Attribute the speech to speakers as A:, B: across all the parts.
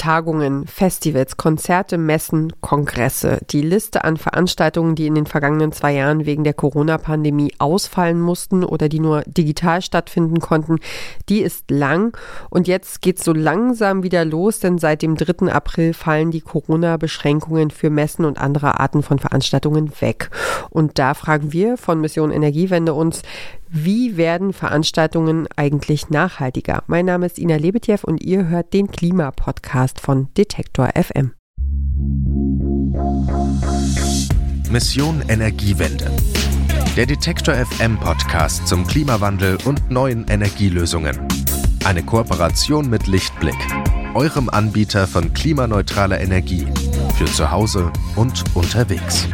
A: Tagungen, Festivals, Konzerte, Messen, Kongresse. Die Liste an Veranstaltungen, die in den vergangenen zwei Jahren wegen der Corona-Pandemie ausfallen mussten oder die nur digital stattfinden konnten, die ist lang. Und jetzt geht es so langsam wieder los, denn seit dem 3. April fallen die Corona-Beschränkungen für Messen und andere Arten von Veranstaltungen weg. Und da fragen wir von Mission Energiewende uns, wie werden Veranstaltungen eigentlich nachhaltiger? Mein Name ist Ina Lebetjew und ihr hört den Klimapodcast von Detektor FM.
B: Mission Energiewende. Der Detektor FM Podcast zum Klimawandel und neuen Energielösungen. Eine Kooperation mit Lichtblick, eurem Anbieter von klimaneutraler Energie für zu Hause und unterwegs.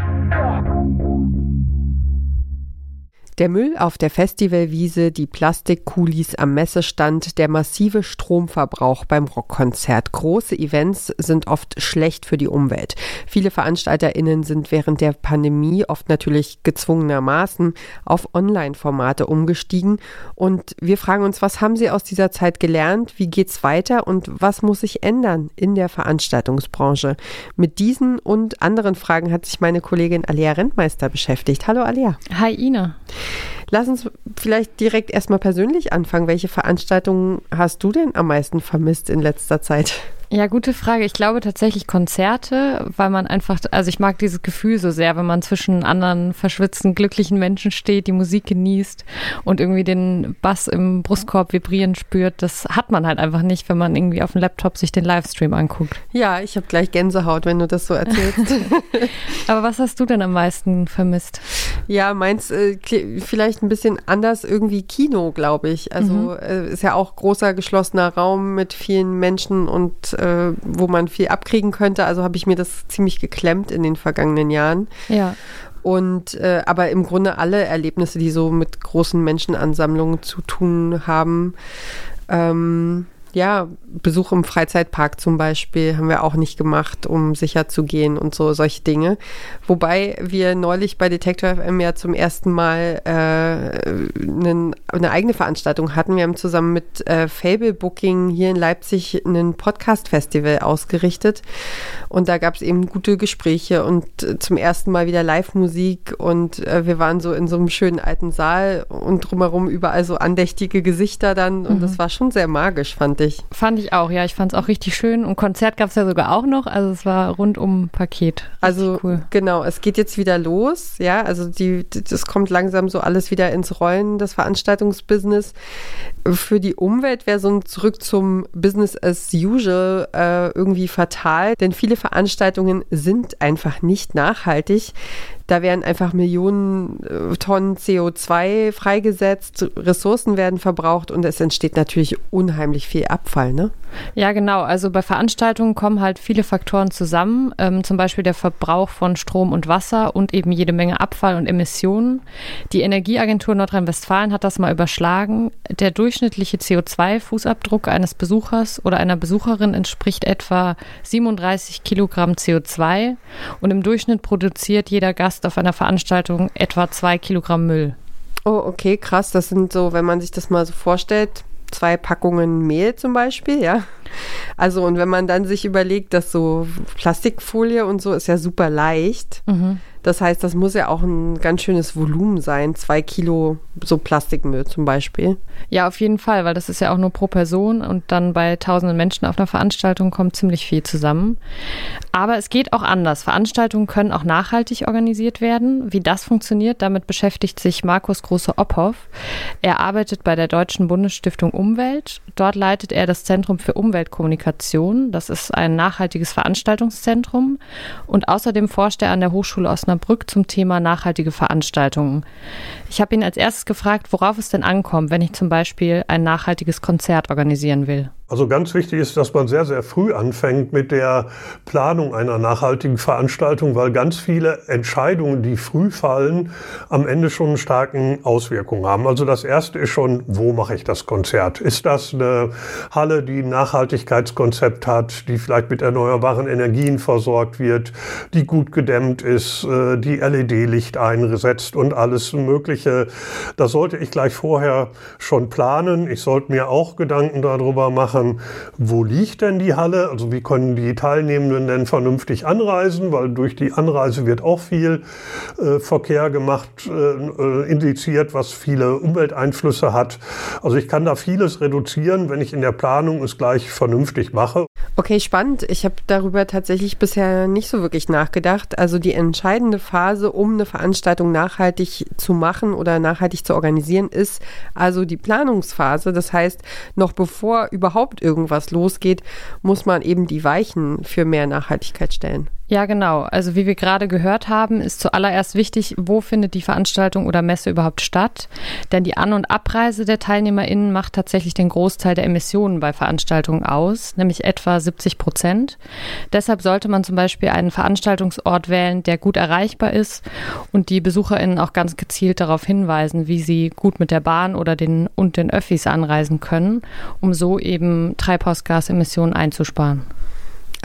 A: Der Müll auf der Festivalwiese, die Plastikkulis am Messestand, der massive Stromverbrauch beim Rockkonzert. Große Events sind oft schlecht für die Umwelt. Viele VeranstalterInnen sind während der Pandemie oft natürlich gezwungenermaßen auf Online-Formate umgestiegen. Und wir fragen uns, was haben sie aus dieser Zeit gelernt? Wie geht's weiter? Und was muss sich ändern in der Veranstaltungsbranche? Mit diesen und anderen Fragen hat sich meine Kollegin Alia Rentmeister beschäftigt. Hallo Alia.
C: Hi Ina.
A: Lass uns vielleicht direkt erstmal persönlich anfangen. Welche Veranstaltungen hast du denn am meisten vermisst in letzter Zeit?
C: Ja, gute Frage. Ich glaube tatsächlich Konzerte, weil man einfach, also ich mag dieses Gefühl so sehr, wenn man zwischen anderen verschwitzten, glücklichen Menschen steht, die Musik genießt und irgendwie den Bass im Brustkorb vibrieren spürt. Das hat man halt einfach nicht, wenn man irgendwie auf dem Laptop sich den Livestream anguckt.
A: Ja, ich habe gleich Gänsehaut, wenn du das so erzählst.
C: Aber was hast du denn am meisten vermisst?
A: Ja, meins äh, vielleicht ein bisschen anders, irgendwie Kino, glaube ich. Also mhm. äh, ist ja auch großer geschlossener Raum mit vielen Menschen und äh, wo man viel abkriegen könnte. Also habe ich mir das ziemlich geklemmt in den vergangenen Jahren.
C: Ja.
A: Und äh, aber im Grunde alle Erlebnisse, die so mit großen Menschenansammlungen zu tun haben, ähm, ja, Besuch im Freizeitpark zum Beispiel haben wir auch nicht gemacht, um sicher zu gehen und so solche Dinge. Wobei wir neulich bei Detector FM ja zum ersten Mal äh, einen, eine eigene Veranstaltung hatten. Wir haben zusammen mit äh, Fable Booking hier in Leipzig einen Podcast-Festival ausgerichtet und da gab es eben gute Gespräche und äh, zum ersten Mal wieder Live-Musik und äh, wir waren so in so einem schönen alten Saal und drumherum überall so andächtige Gesichter dann und mhm. das war schon sehr magisch, fand ich
C: ich. Fand ich auch, ja. Ich fand es auch richtig schön. Und Konzert gab es ja sogar auch noch. Also es war rundum Paket. Richtig
A: also cool. genau, es geht jetzt wieder los. Ja, also die, das kommt langsam so alles wieder ins Rollen, das Veranstaltungsbusiness. Für die Umwelt wäre so ein Zurück zum Business as usual äh, irgendwie fatal, denn viele Veranstaltungen sind einfach nicht nachhaltig. Da werden einfach Millionen äh, Tonnen CO2 freigesetzt, Ressourcen werden verbraucht und es entsteht natürlich unheimlich viel Abfall, ne?
C: Ja, genau. Also bei Veranstaltungen kommen halt viele Faktoren zusammen, ähm, zum Beispiel der Verbrauch von Strom und Wasser und eben jede Menge Abfall und Emissionen. Die Energieagentur Nordrhein-Westfalen hat das mal überschlagen. Der durchschnittliche CO2-Fußabdruck eines Besuchers oder einer Besucherin entspricht etwa 37 Kilogramm CO2 und im Durchschnitt produziert jeder Gast auf einer Veranstaltung etwa zwei Kilogramm Müll.
A: Oh, okay, krass. Das sind so, wenn man sich das mal so vorstellt, zwei Packungen Mehl zum Beispiel, ja. Also und wenn man dann sich überlegt, dass so Plastikfolie und so ist ja super leicht. Mhm. Das heißt, das muss ja auch ein ganz schönes Volumen sein. Zwei Kilo so Plastikmüll zum Beispiel.
C: Ja, auf jeden Fall, weil das ist ja auch nur pro Person und dann bei tausenden Menschen auf einer Veranstaltung kommt ziemlich viel zusammen. Aber es geht auch anders. Veranstaltungen können auch nachhaltig organisiert werden. Wie das funktioniert, damit beschäftigt sich Markus Große-Opphoff. Er arbeitet bei der Deutschen Bundesstiftung Umwelt. Dort leitet er das Zentrum für Umweltkommunikation. Das ist ein nachhaltiges Veranstaltungszentrum. Und außerdem forscht er an der Hochschule Osnabrück Osnabrück zum Thema nachhaltige Veranstaltungen. Ich habe ihn als erstes gefragt, worauf es denn ankommt, wenn ich zum Beispiel ein nachhaltiges Konzert organisieren will.
D: Also ganz wichtig ist, dass man sehr, sehr früh anfängt mit der Planung einer nachhaltigen Veranstaltung, weil ganz viele Entscheidungen, die früh fallen, am Ende schon einen starken Auswirkungen haben. Also das erste ist schon, wo mache ich das Konzert? Ist das eine Halle, die ein Nachhaltigkeitskonzept hat, die vielleicht mit erneuerbaren Energien versorgt wird, die gut gedämmt ist, äh, die LED-Licht einsetzt und alles Mögliche? Das sollte ich gleich vorher schon planen. Ich sollte mir auch Gedanken darüber machen, wo liegt denn die Halle? Also wie können die Teilnehmenden denn vernünftig anreisen? Weil durch die Anreise wird auch viel äh, Verkehr gemacht, äh indiziert, was viele Umwelteinflüsse hat. Also ich kann da vieles reduzieren, wenn ich in der Planung es gleich vernünftig mache.
A: Okay, spannend. Ich habe darüber tatsächlich bisher nicht so wirklich nachgedacht. Also die entscheidende Phase, um eine Veranstaltung nachhaltig zu machen oder nachhaltig zu organisieren, ist also die Planungsphase. Das heißt, noch bevor überhaupt irgendwas losgeht, muss man eben die Weichen für mehr Nachhaltigkeit stellen.
C: Ja, genau. Also wie wir gerade gehört haben, ist zuallererst wichtig, wo findet die Veranstaltung oder Messe überhaupt statt. Denn die An- und Abreise der TeilnehmerInnen macht tatsächlich den Großteil der Emissionen bei Veranstaltungen aus, nämlich etwa 70 Prozent. Deshalb sollte man zum Beispiel einen Veranstaltungsort wählen, der gut erreichbar ist und die BesucherInnen auch ganz gezielt darauf hinweisen, wie sie gut mit der Bahn oder den und den Öffis anreisen können, um so eben Treibhausgasemissionen einzusparen.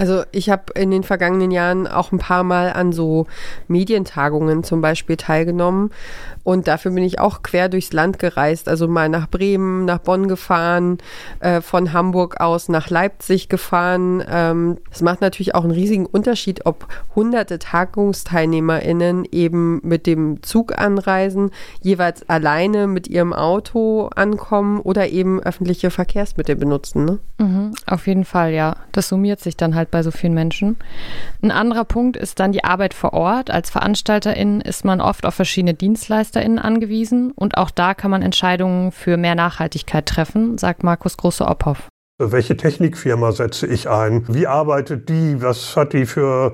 A: Also ich habe in den vergangenen Jahren auch ein paar Mal an so Medientagungen zum Beispiel teilgenommen und dafür bin ich auch quer durchs Land gereist, also mal nach Bremen, nach Bonn gefahren, äh, von Hamburg aus nach Leipzig gefahren. Ähm, es macht natürlich auch einen riesigen Unterschied, ob hunderte TagungsteilnehmerInnen eben mit dem Zug anreisen, jeweils alleine mit ihrem Auto ankommen oder eben öffentliche Verkehrsmittel benutzen. Ne?
C: Mhm, auf jeden Fall, ja. Das summiert sich dann halt bei so vielen Menschen. Ein anderer Punkt ist dann die Arbeit vor Ort. Als VeranstalterInnen ist man oft auf verschiedene DienstleisterInnen angewiesen und auch da kann man Entscheidungen für mehr Nachhaltigkeit treffen, sagt Markus Große-Opphoff.
D: Welche Technikfirma setze ich ein? Wie arbeitet die? Was hat die für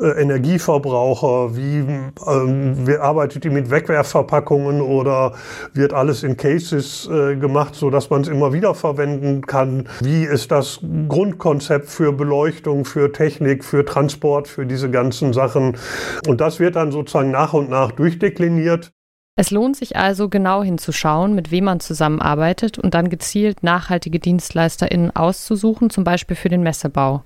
D: äh, Energieverbraucher? Wie, ähm, wie, arbeitet die mit Wegwerfverpackungen oder wird alles in Cases äh, gemacht, sodass man es immer wieder verwenden kann? Wie ist das Grundkonzept für Beleuchtung, für Technik, für Transport, für diese ganzen Sachen? Und das wird dann sozusagen nach und nach durchdekliniert.
C: Es lohnt sich also genau hinzuschauen, mit wem man zusammenarbeitet und dann gezielt nachhaltige DienstleisterInnen auszusuchen, zum Beispiel für den Messebau.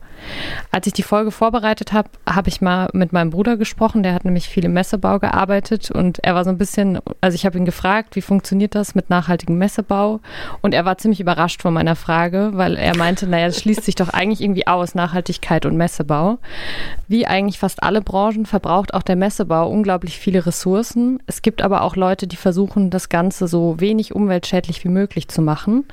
C: Als ich die Folge vorbereitet habe, habe ich mal mit meinem Bruder gesprochen, der hat nämlich viel im Messebau gearbeitet und er war so ein bisschen, also ich habe ihn gefragt, wie funktioniert das mit nachhaltigem Messebau und er war ziemlich überrascht von meiner Frage, weil er meinte, naja, das schließt sich doch eigentlich irgendwie aus, Nachhaltigkeit und Messebau. Wie eigentlich fast alle Branchen verbraucht auch der Messebau unglaublich viele Ressourcen. Es gibt aber auch Leute, die versuchen, das Ganze so wenig umweltschädlich wie möglich zu machen.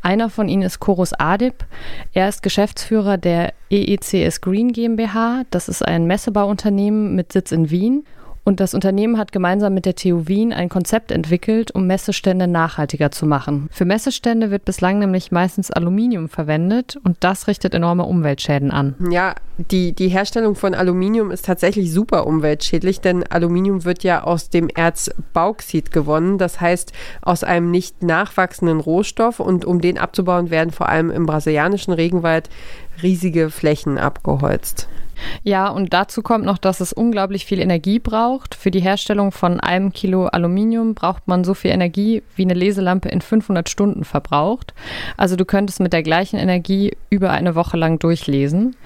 C: Einer von ihnen ist Chorus Adib. Er ist Geschäftsführer der EECS Green GmbH. Das ist ein Messebauunternehmen mit Sitz in Wien. Und das Unternehmen hat gemeinsam mit der TU Wien ein Konzept entwickelt, um Messestände nachhaltiger zu machen. Für Messestände wird bislang nämlich meistens Aluminium verwendet und das richtet enorme Umweltschäden an.
A: Ja, die, die Herstellung von Aluminium ist tatsächlich super umweltschädlich, denn Aluminium wird ja aus dem Erz Bauxit gewonnen, das heißt aus einem nicht nachwachsenden Rohstoff und um den abzubauen werden vor allem im brasilianischen Regenwald riesige Flächen abgeholzt.
C: Ja, und dazu kommt noch, dass es unglaublich viel Energie braucht. Für die Herstellung von einem Kilo Aluminium braucht man so viel Energie, wie eine Leselampe in 500 Stunden verbraucht. Also du könntest mit der gleichen Energie über eine Woche lang durchlesen.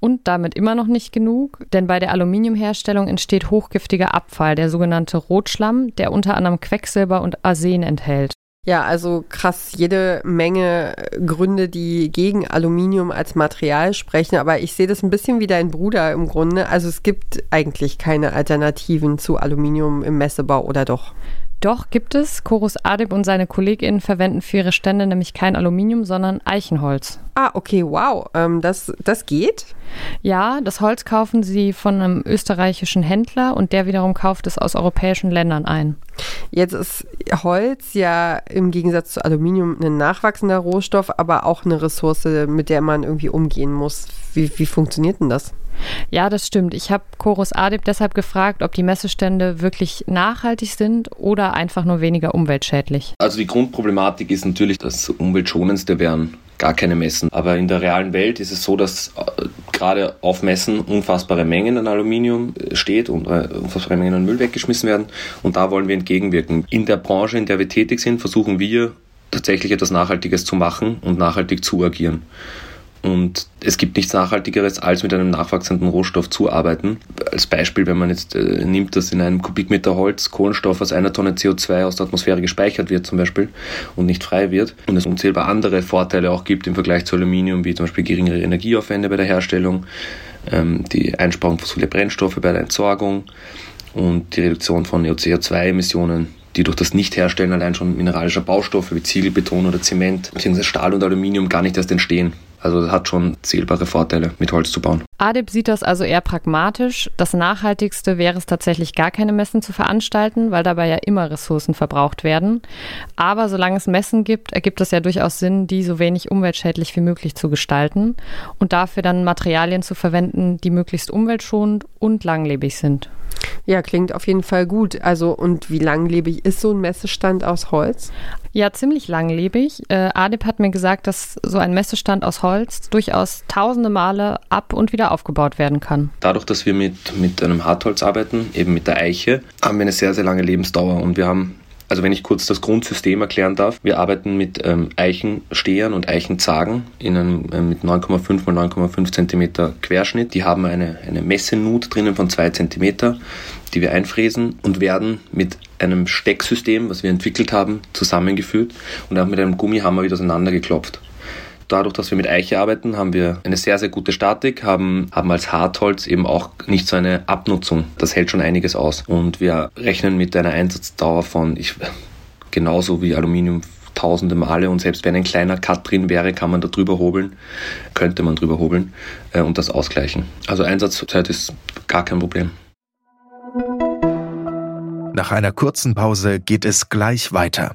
C: Und damit immer noch nicht genug, denn bei der Aluminiumherstellung entsteht hochgiftiger Abfall, der sogenannte Rotschlamm, der unter anderem Quecksilber und Arsen enthält.
A: Ja, also krass, jede Menge Gründe, die gegen Aluminium als Material sprechen, aber ich sehe das ein bisschen wie dein Bruder im Grunde. Also es gibt eigentlich keine Alternativen zu Aluminium im Messebau oder doch?
C: Doch, gibt es. Chorus Adib und seine KollegInnen verwenden für ihre Stände nämlich kein Aluminium, sondern Eichenholz.
A: Ah, okay, wow. Ähm, das, das geht?
C: Ja, das Holz kaufen sie von einem österreichischen Händler und der wiederum kauft es aus europäischen Ländern ein.
A: Jetzt ist Holz ja im Gegensatz zu Aluminium ein nachwachsender Rohstoff, aber auch eine Ressource, mit der man irgendwie umgehen muss. Wie, wie funktioniert denn das?
C: Ja, das stimmt. Ich habe Chorus Adib deshalb gefragt, ob die Messestände wirklich nachhaltig sind oder einfach nur weniger umweltschädlich.
E: Also die Grundproblematik ist natürlich, dass umweltschonendste wären gar keine Messen. Aber in der realen Welt ist es so, dass äh, gerade auf Messen unfassbare Mengen an Aluminium äh, steht und äh, unfassbare Mengen an Müll weggeschmissen werden. Und da wollen wir entgegenwirken. In der Branche, in der wir tätig sind, versuchen wir tatsächlich etwas Nachhaltiges zu machen und nachhaltig zu agieren. Und es gibt nichts Nachhaltigeres, als mit einem nachwachsenden Rohstoff zu arbeiten. Als Beispiel, wenn man jetzt äh, nimmt, dass in einem Kubikmeter Holz Kohlenstoff aus einer Tonne CO2 aus der Atmosphäre gespeichert wird zum Beispiel und nicht frei wird und es unzählbar andere Vorteile auch gibt im Vergleich zu Aluminium, wie zum Beispiel geringere Energieaufwände bei der Herstellung, ähm, die Einsparung fossiler Brennstoffe bei der Entsorgung und die Reduktion von CO2-Emissionen die durch das Nichtherstellen allein schon mineralischer Baustoffe wie Ziegel, Beton oder Zement bzw. Stahl und Aluminium gar nicht erst entstehen. Also hat schon zählbare Vorteile, mit Holz zu bauen.
C: ADIP sieht das also eher pragmatisch. Das Nachhaltigste wäre es tatsächlich gar keine Messen zu veranstalten, weil dabei ja immer Ressourcen verbraucht werden. Aber solange es Messen gibt, ergibt es ja durchaus Sinn, die so wenig umweltschädlich wie möglich zu gestalten und dafür dann Materialien zu verwenden, die möglichst umweltschonend und langlebig sind.
A: Ja, klingt auf jeden Fall gut. Also, und wie langlebig ist so ein Messestand aus Holz?
C: Ja, ziemlich langlebig. Äh, Adip hat mir gesagt, dass so ein Messestand aus Holz durchaus tausende Male ab und wieder aufgebaut werden kann.
E: Dadurch, dass wir mit, mit einem Hartholz arbeiten, eben mit der Eiche, haben wir eine sehr, sehr lange Lebensdauer und wir haben also wenn ich kurz das Grundsystem erklären darf, wir arbeiten mit ähm, Eichenstehern und Eichenzagen in einem, äh, mit 9,5 x 9,5 cm Querschnitt. Die haben eine, eine Messenut drinnen von 2 cm, die wir einfräsen und werden mit einem Stecksystem, was wir entwickelt haben, zusammengeführt und auch mit einem Gummihammer wieder auseinandergeklopft. Dadurch, dass wir mit Eiche arbeiten, haben wir eine sehr, sehr gute Statik, haben, haben als Hartholz eben auch nicht so eine Abnutzung. Das hält schon einiges aus. Und wir rechnen mit einer Einsatzdauer von, ich, genauso wie Aluminium tausende Male und selbst wenn ein kleiner Cut drin wäre, kann man da drüber hobeln, könnte man drüber hobeln äh, und das ausgleichen. Also Einsatzzeit ist gar kein Problem.
B: Nach einer kurzen Pause geht es gleich weiter.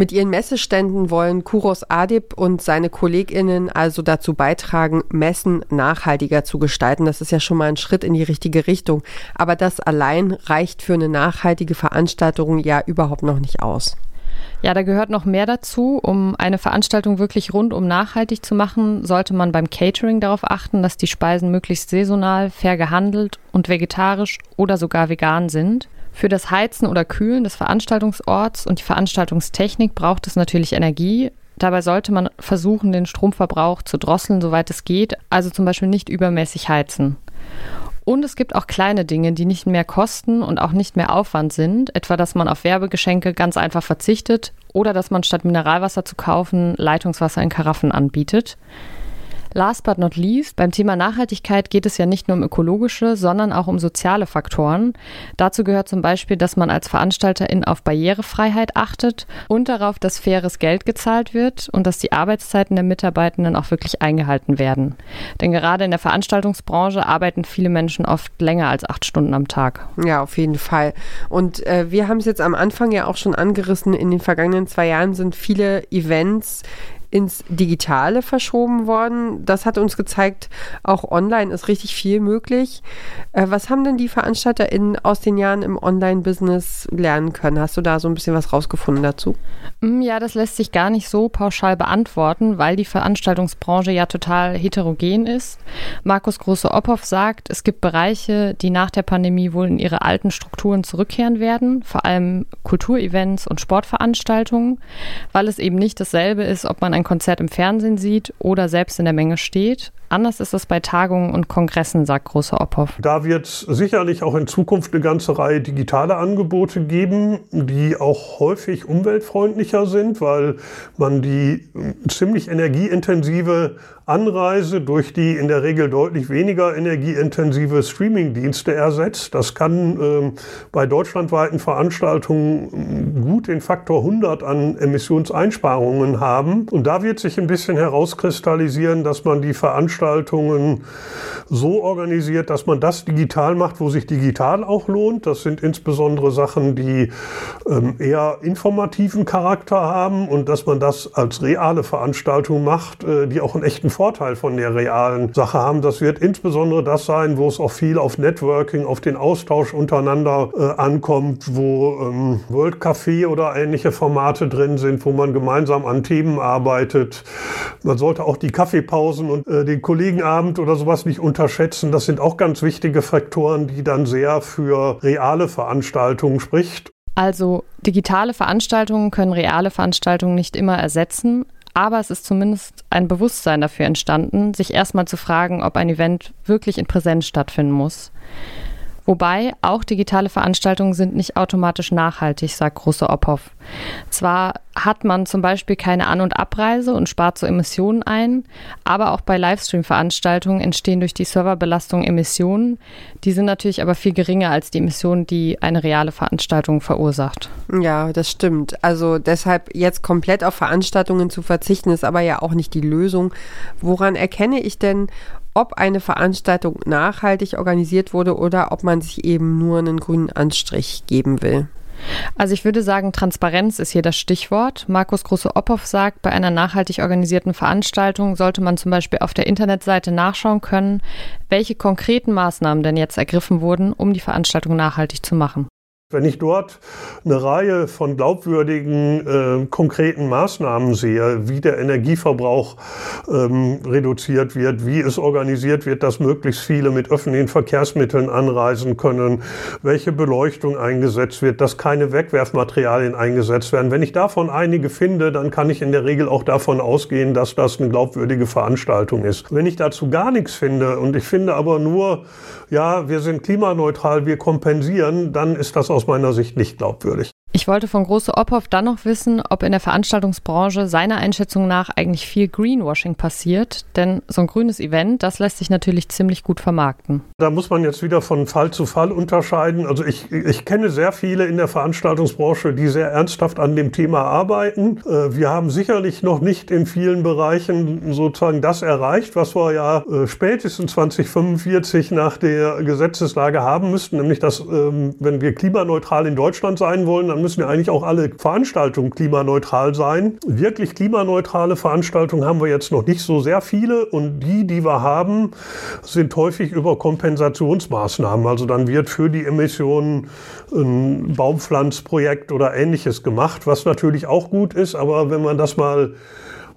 A: Mit ihren Messeständen wollen Kuros Adib und seine KollegInnen also dazu beitragen, Messen nachhaltiger zu gestalten. Das ist ja schon mal ein Schritt in die richtige Richtung. Aber das allein reicht für eine nachhaltige Veranstaltung ja überhaupt noch nicht aus.
C: Ja, da gehört noch mehr dazu. Um eine Veranstaltung wirklich rundum nachhaltig zu machen, sollte man beim Catering darauf achten, dass die Speisen möglichst saisonal, fair gehandelt und vegetarisch oder sogar vegan sind. Für das Heizen oder Kühlen des Veranstaltungsorts und die Veranstaltungstechnik braucht es natürlich Energie. Dabei sollte man versuchen, den Stromverbrauch zu drosseln, soweit es geht, also zum Beispiel nicht übermäßig heizen. Und es gibt auch kleine Dinge, die nicht mehr kosten und auch nicht mehr Aufwand sind, etwa dass man auf Werbegeschenke ganz einfach verzichtet oder dass man statt Mineralwasser zu kaufen Leitungswasser in Karaffen anbietet. Last but not least, beim Thema Nachhaltigkeit geht es ja nicht nur um ökologische, sondern auch um soziale Faktoren. Dazu gehört zum Beispiel, dass man als Veranstalterin auf Barrierefreiheit achtet und darauf, dass faires Geld gezahlt wird und dass die Arbeitszeiten der Mitarbeitenden auch wirklich eingehalten werden. Denn gerade in der Veranstaltungsbranche arbeiten viele Menschen oft länger als acht Stunden am Tag.
A: Ja, auf jeden Fall. Und äh, wir haben es jetzt am Anfang ja auch schon angerissen. In den vergangenen zwei Jahren sind viele Events ins Digitale verschoben worden. Das hat uns gezeigt, auch online ist richtig viel möglich. Äh, was haben denn die VeranstalterInnen aus den Jahren im Online-Business lernen können? Hast du da so ein bisschen was rausgefunden dazu?
C: Mm, ja, das lässt sich gar nicht so pauschal beantworten, weil die Veranstaltungsbranche ja total heterogen ist. Markus Große-Oppoff sagt, es gibt Bereiche, die nach der Pandemie wohl in ihre alten Strukturen zurückkehren werden, vor allem Kulturevents und Sportveranstaltungen, weil es eben nicht dasselbe ist, ob man ein ein Konzert im Fernsehen sieht oder selbst in der Menge steht. Anders ist es bei Tagungen und Kongressen, sagt Großer Ophoff.
D: Da wird es sicherlich auch in Zukunft eine ganze Reihe digitaler Angebote geben, die auch häufig umweltfreundlicher sind, weil man die ziemlich energieintensive Anreise durch die in der Regel deutlich weniger energieintensive Streamingdienste ersetzt. Das kann äh, bei deutschlandweiten Veranstaltungen gut den Faktor 100 an Emissionseinsparungen haben. Und da wird sich ein bisschen herauskristallisieren, dass man die Veranstaltungen so organisiert, dass man das digital macht, wo sich digital auch lohnt. Das sind insbesondere Sachen, die ähm, eher informativen Charakter haben und dass man das als reale Veranstaltung macht, äh, die auch einen echten Vorteil von der realen Sache haben. Das wird insbesondere das sein, wo es auch viel auf Networking, auf den Austausch untereinander äh, ankommt, wo ähm, World Café oder ähnliche Formate drin sind, wo man gemeinsam an Themen arbeitet. Man sollte auch die Kaffeepausen und äh, den Kollegenabend oder sowas nicht unterschätzen. Das sind auch ganz wichtige Faktoren, die dann sehr für reale Veranstaltungen spricht.
C: Also digitale Veranstaltungen können reale Veranstaltungen nicht immer ersetzen, aber es ist zumindest ein Bewusstsein dafür entstanden, sich erstmal zu fragen, ob ein Event wirklich in Präsenz stattfinden muss. Wobei auch digitale Veranstaltungen sind nicht automatisch nachhaltig, sagt Große Ophoff. Zwar hat man zum Beispiel keine An- und Abreise und spart so Emissionen ein, aber auch bei Livestream-Veranstaltungen entstehen durch die Serverbelastung Emissionen. Die sind natürlich aber viel geringer als die Emissionen, die eine reale Veranstaltung verursacht.
A: Ja, das stimmt. Also deshalb jetzt komplett auf Veranstaltungen zu verzichten, ist aber ja auch nicht die Lösung. Woran erkenne ich denn, ob eine Veranstaltung nachhaltig organisiert wurde oder ob man sich eben nur einen grünen Anstrich geben will.
C: Also ich würde sagen, Transparenz ist hier das Stichwort. Markus Große-Oppoff sagt, bei einer nachhaltig organisierten Veranstaltung sollte man zum Beispiel auf der Internetseite nachschauen können, welche konkreten Maßnahmen denn jetzt ergriffen wurden, um die Veranstaltung nachhaltig zu machen.
D: Wenn ich dort eine Reihe von glaubwürdigen, äh, konkreten Maßnahmen sehe, wie der Energieverbrauch ähm, reduziert wird, wie es organisiert wird, dass möglichst viele mit öffentlichen Verkehrsmitteln anreisen können, welche Beleuchtung eingesetzt wird, dass keine Wegwerfmaterialien eingesetzt werden. Wenn ich davon einige finde, dann kann ich in der Regel auch davon ausgehen, dass das eine glaubwürdige Veranstaltung ist. Wenn ich dazu gar nichts finde und ich finde aber nur, ja, wir sind klimaneutral, wir kompensieren, dann ist das aus meiner Sicht nicht glaubwürdig.
C: Ich wollte von Große Ophoff dann noch wissen, ob in der Veranstaltungsbranche seiner Einschätzung nach eigentlich viel Greenwashing passiert, denn so ein grünes Event, das lässt sich natürlich ziemlich gut vermarkten.
D: Da muss man jetzt wieder von Fall zu Fall unterscheiden. Also ich, ich kenne sehr viele in der Veranstaltungsbranche, die sehr ernsthaft an dem Thema arbeiten. Äh, wir haben sicherlich noch nicht in vielen Bereichen sozusagen das erreicht, was wir ja äh, spätestens 2045 nach der Gesetzeslage haben müssten, nämlich dass, ähm, wenn wir klimaneutral in Deutschland sein wollen, dann müssen ja eigentlich auch alle Veranstaltungen klimaneutral sein. Wirklich klimaneutrale Veranstaltungen haben wir jetzt noch nicht so sehr viele und die, die wir haben, sind häufig über Kompensationsmaßnahmen. Also dann wird für die Emissionen ein Baumpflanzprojekt oder ähnliches gemacht, was natürlich auch gut ist, aber wenn man das mal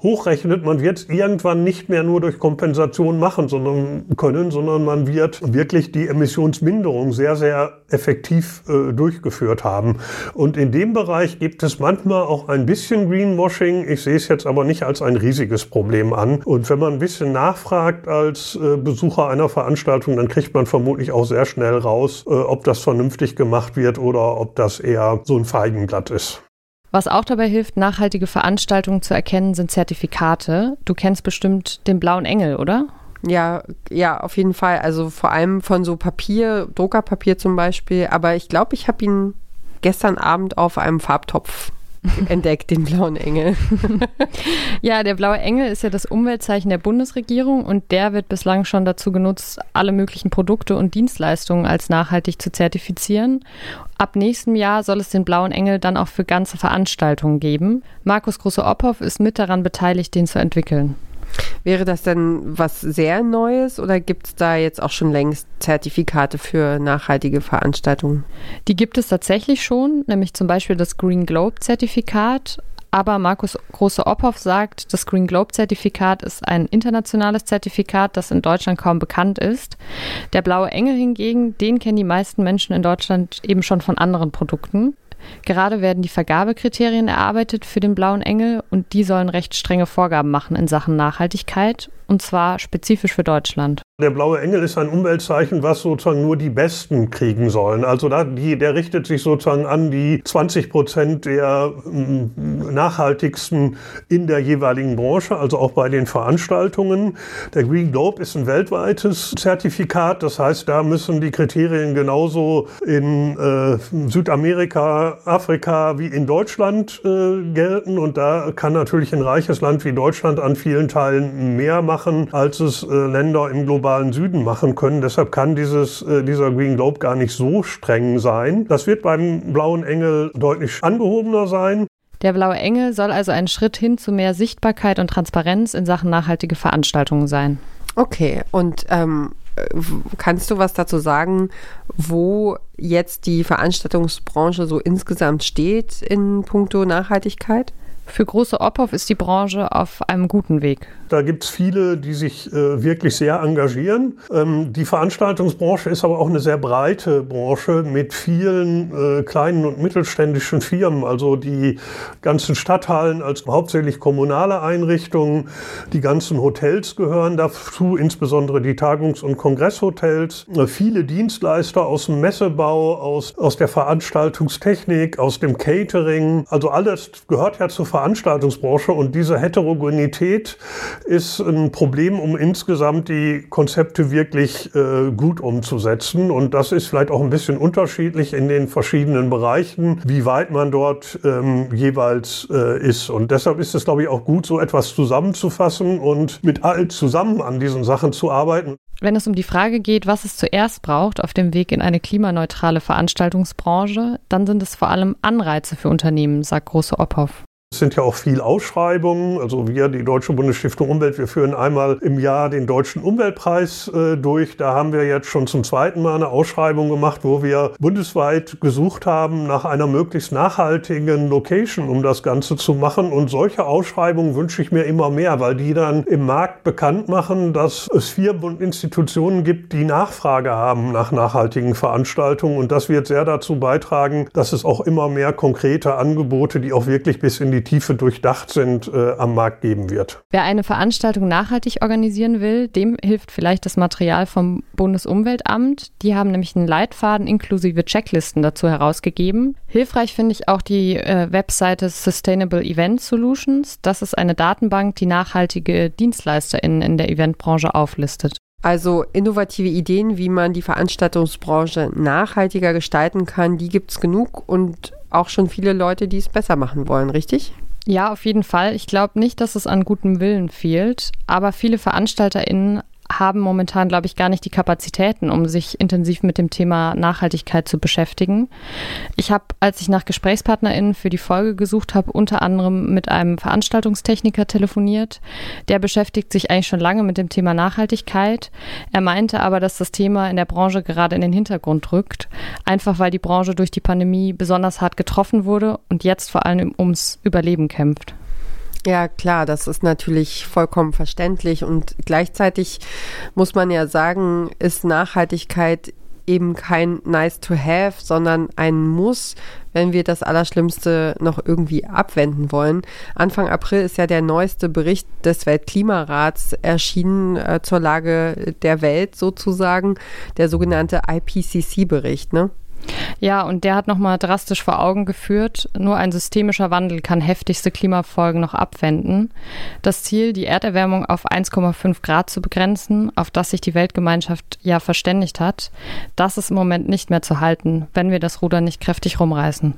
D: hochrechnet, man wird irgendwann nicht mehr nur durch Kompensation machen sondern, können, sondern man wird wirklich die Emissionsminderung sehr, sehr effektiv äh, durchgeführt haben. Und in dem Bereich gibt es manchmal auch ein bisschen Greenwashing. Ich sehe es jetzt aber nicht als ein riesiges Problem an. Und wenn man ein bisschen nachfragt als äh, Besucher einer Veranstaltung, dann kriegt man vermutlich auch sehr schnell raus, äh, ob das vernünftig gemacht wird oder ob das eher so ein Feigenblatt ist.
C: Was auch dabei hilft, nachhaltige Veranstaltungen zu erkennen, sind Zertifikate. Du kennst bestimmt den blauen Engel, oder?
A: Ja, ja, auf jeden Fall. Also vor allem von so Papier, Druckerpapier zum Beispiel. Aber ich glaube, ich habe ihn gestern Abend auf einem Farbtopf entdeckt, den blauen Engel.
C: ja, der blaue Engel ist ja das Umweltzeichen der Bundesregierung und der wird bislang schon dazu genutzt, alle möglichen Produkte und Dienstleistungen als nachhaltig zu zertifizieren. Ab nächstem Jahr soll es den blauen Engel dann auch für ganze Veranstaltungen geben. Markus Große-Ophoff ist mit daran beteiligt, den zu entwickeln.
A: Wäre das denn was sehr Neues oder gibt es da jetzt auch schon längst Zertifikate für nachhaltige Veranstaltungen?
C: Die gibt es tatsächlich schon, nämlich zum Beispiel das Green Globe Zertifikat. Aber Markus Große-Ophoff sagt, das Green Globe Zertifikat ist ein internationales Zertifikat, das in Deutschland kaum bekannt ist. Der blaue Engel hingegen, den kennen die meisten Menschen in Deutschland eben schon von anderen Produkten. Gerade werden die Vergabekriterien erarbeitet für den Blauen Engel und die sollen recht strenge Vorgaben machen in Sachen Nachhaltigkeit und zwar spezifisch für Deutschland.
D: Der blaue Engel ist ein Umweltzeichen, was sozusagen nur die Besten kriegen sollen. Also da, die, der richtet sich sozusagen an die 20 Prozent der mm, nachhaltigsten in der jeweiligen Branche, also auch bei den Veranstaltungen. Der Green Globe ist ein weltweites Zertifikat. Das heißt, da müssen die Kriterien genauso in äh, Südamerika, Afrika wie in Deutschland äh, gelten. Und da kann natürlich ein reiches Land wie Deutschland an vielen Teilen mehr machen, als es äh, Länder im globalen globalen Süden machen können. Deshalb kann dieses, äh, dieser Green Globe gar nicht so streng sein. Das wird beim Blauen Engel deutlich angehobener sein.
C: Der Blaue Engel soll also ein Schritt hin zu mehr Sichtbarkeit und Transparenz in Sachen nachhaltige Veranstaltungen sein.
A: Okay, und ähm, kannst du was dazu sagen, wo jetzt die Veranstaltungsbranche so insgesamt steht in puncto Nachhaltigkeit?
C: Für große Ophoff ist die Branche auf einem guten Weg.
D: Da gibt es viele, die sich äh, wirklich sehr engagieren. Ähm, die Veranstaltungsbranche ist aber auch eine sehr breite Branche mit vielen äh, kleinen und mittelständischen Firmen. Also die ganzen Stadthallen als hauptsächlich kommunale Einrichtungen, die ganzen Hotels gehören dazu, insbesondere die Tagungs- und Kongresshotels. Äh, viele Dienstleister aus dem Messebau, aus, aus der Veranstaltungstechnik, aus dem Catering. Also alles gehört ja zur Veranstaltungsbranche und diese Heterogenität ist ein Problem, um insgesamt die Konzepte wirklich äh, gut umzusetzen. Und das ist vielleicht auch ein bisschen unterschiedlich in den verschiedenen Bereichen, wie weit man dort ähm, jeweils äh, ist. Und deshalb ist es, glaube ich, auch gut, so etwas zusammenzufassen und mit allen zusammen an diesen Sachen zu arbeiten.
C: Wenn es um die Frage geht, was es zuerst braucht auf dem Weg in eine klimaneutrale Veranstaltungsbranche, dann sind es vor allem Anreize für Unternehmen, sagt Große Ophoff.
D: Es sind ja auch viel Ausschreibungen. Also wir, die Deutsche Bundesstiftung Umwelt, wir führen einmal im Jahr den Deutschen Umweltpreis äh, durch. Da haben wir jetzt schon zum zweiten Mal eine Ausschreibung gemacht, wo wir bundesweit gesucht haben nach einer möglichst nachhaltigen Location, um das Ganze zu machen. Und solche Ausschreibungen wünsche ich mir immer mehr, weil die dann im Markt bekannt machen, dass es und Institutionen gibt, die Nachfrage haben nach nachhaltigen Veranstaltungen. Und das wird sehr dazu beitragen, dass es auch immer mehr konkrete Angebote, die auch wirklich bis in die Tiefe durchdacht sind, äh, am Markt geben wird.
C: Wer eine Veranstaltung nachhaltig organisieren will, dem hilft vielleicht das Material vom Bundesumweltamt. Die haben nämlich einen Leitfaden inklusive Checklisten dazu herausgegeben. Hilfreich finde ich auch die äh, Webseite Sustainable Event Solutions. Das ist eine Datenbank, die nachhaltige DienstleisterInnen in der Eventbranche auflistet.
A: Also innovative Ideen, wie man die Veranstaltungsbranche nachhaltiger gestalten kann, die gibt es genug und auch schon viele Leute, die es besser machen wollen, richtig?
C: Ja, auf jeden Fall. Ich glaube nicht, dass es an gutem Willen fehlt, aber viele VeranstalterInnen haben momentan, glaube ich, gar nicht die Kapazitäten, um sich intensiv mit dem Thema Nachhaltigkeit zu beschäftigen. Ich habe, als ich nach GesprächspartnerInnen für die Folge gesucht habe, unter anderem mit einem Veranstaltungstechniker telefoniert. Der beschäftigt sich eigentlich schon lange mit dem Thema Nachhaltigkeit. Er meinte aber, dass das Thema in der Branche gerade in den Hintergrund rückt, einfach weil die Branche durch die Pandemie besonders hart getroffen wurde und jetzt vor allem ums Überleben kämpft.
A: Ja, klar, das ist natürlich vollkommen verständlich und gleichzeitig muss man ja sagen, ist Nachhaltigkeit eben kein nice to have, sondern ein Muss, wenn wir das Allerschlimmste noch irgendwie abwenden wollen. Anfang April ist ja der neueste Bericht des Weltklimarats erschienen äh, zur Lage der Welt sozusagen, der sogenannte IPCC-Bericht, ne?
C: Ja, und der hat nochmal drastisch vor Augen geführt, nur ein systemischer Wandel kann heftigste Klimafolgen noch abwenden. Das Ziel, die Erderwärmung auf 1,5 Grad zu begrenzen, auf das sich die Weltgemeinschaft ja verständigt hat, das ist im Moment nicht mehr zu halten, wenn wir das Ruder nicht kräftig rumreißen.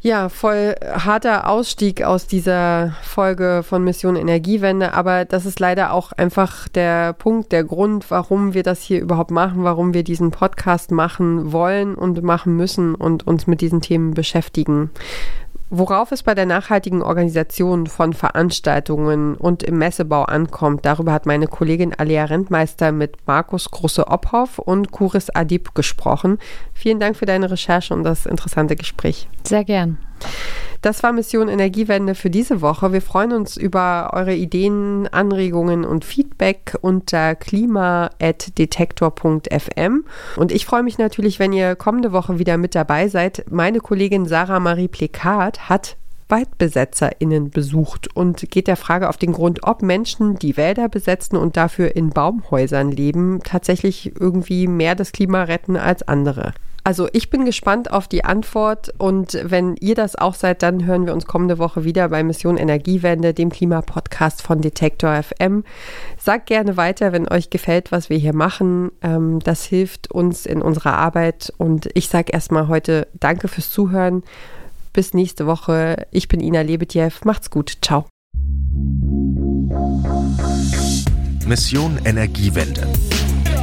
A: Ja, voll harter Ausstieg aus dieser Folge von Mission Energiewende, aber das ist leider auch einfach der Punkt, der Grund, warum wir das hier überhaupt machen, warum wir diesen Podcast machen wollen und machen müssen und uns mit diesen Themen beschäftigen. Worauf es bei der nachhaltigen Organisation von Veranstaltungen und im Messebau ankommt, darüber hat meine Kollegin Alia Rentmeister mit Markus Große-Obhoff und Kuris Adib gesprochen. Vielen Dank für deine Recherche und das interessante Gespräch.
C: Sehr gern.
A: Das war Mission Energiewende für diese Woche. Wir freuen uns über eure Ideen, Anregungen und Feedback unter klima.detektor.fm. Und ich freue mich natürlich, wenn ihr kommende Woche wieder mit dabei seid. Meine Kollegin Sarah Marie Plekat hat WaldbesetzerInnen besucht und geht der Frage auf den Grund, ob Menschen, die Wälder besetzen und dafür in Baumhäusern leben, tatsächlich irgendwie mehr das Klima retten als andere. Also ich bin gespannt auf die Antwort und wenn ihr das auch seid, dann hören wir uns kommende Woche wieder bei Mission Energiewende, dem Klimapodcast von Detektor FM. Sagt gerne weiter, wenn euch gefällt, was wir hier machen. Ähm, das hilft uns in unserer Arbeit und ich sage erstmal heute Danke fürs Zuhören. Bis nächste Woche. Ich bin Ina Lebetjew. Macht's gut. Ciao.
B: Mission Energiewende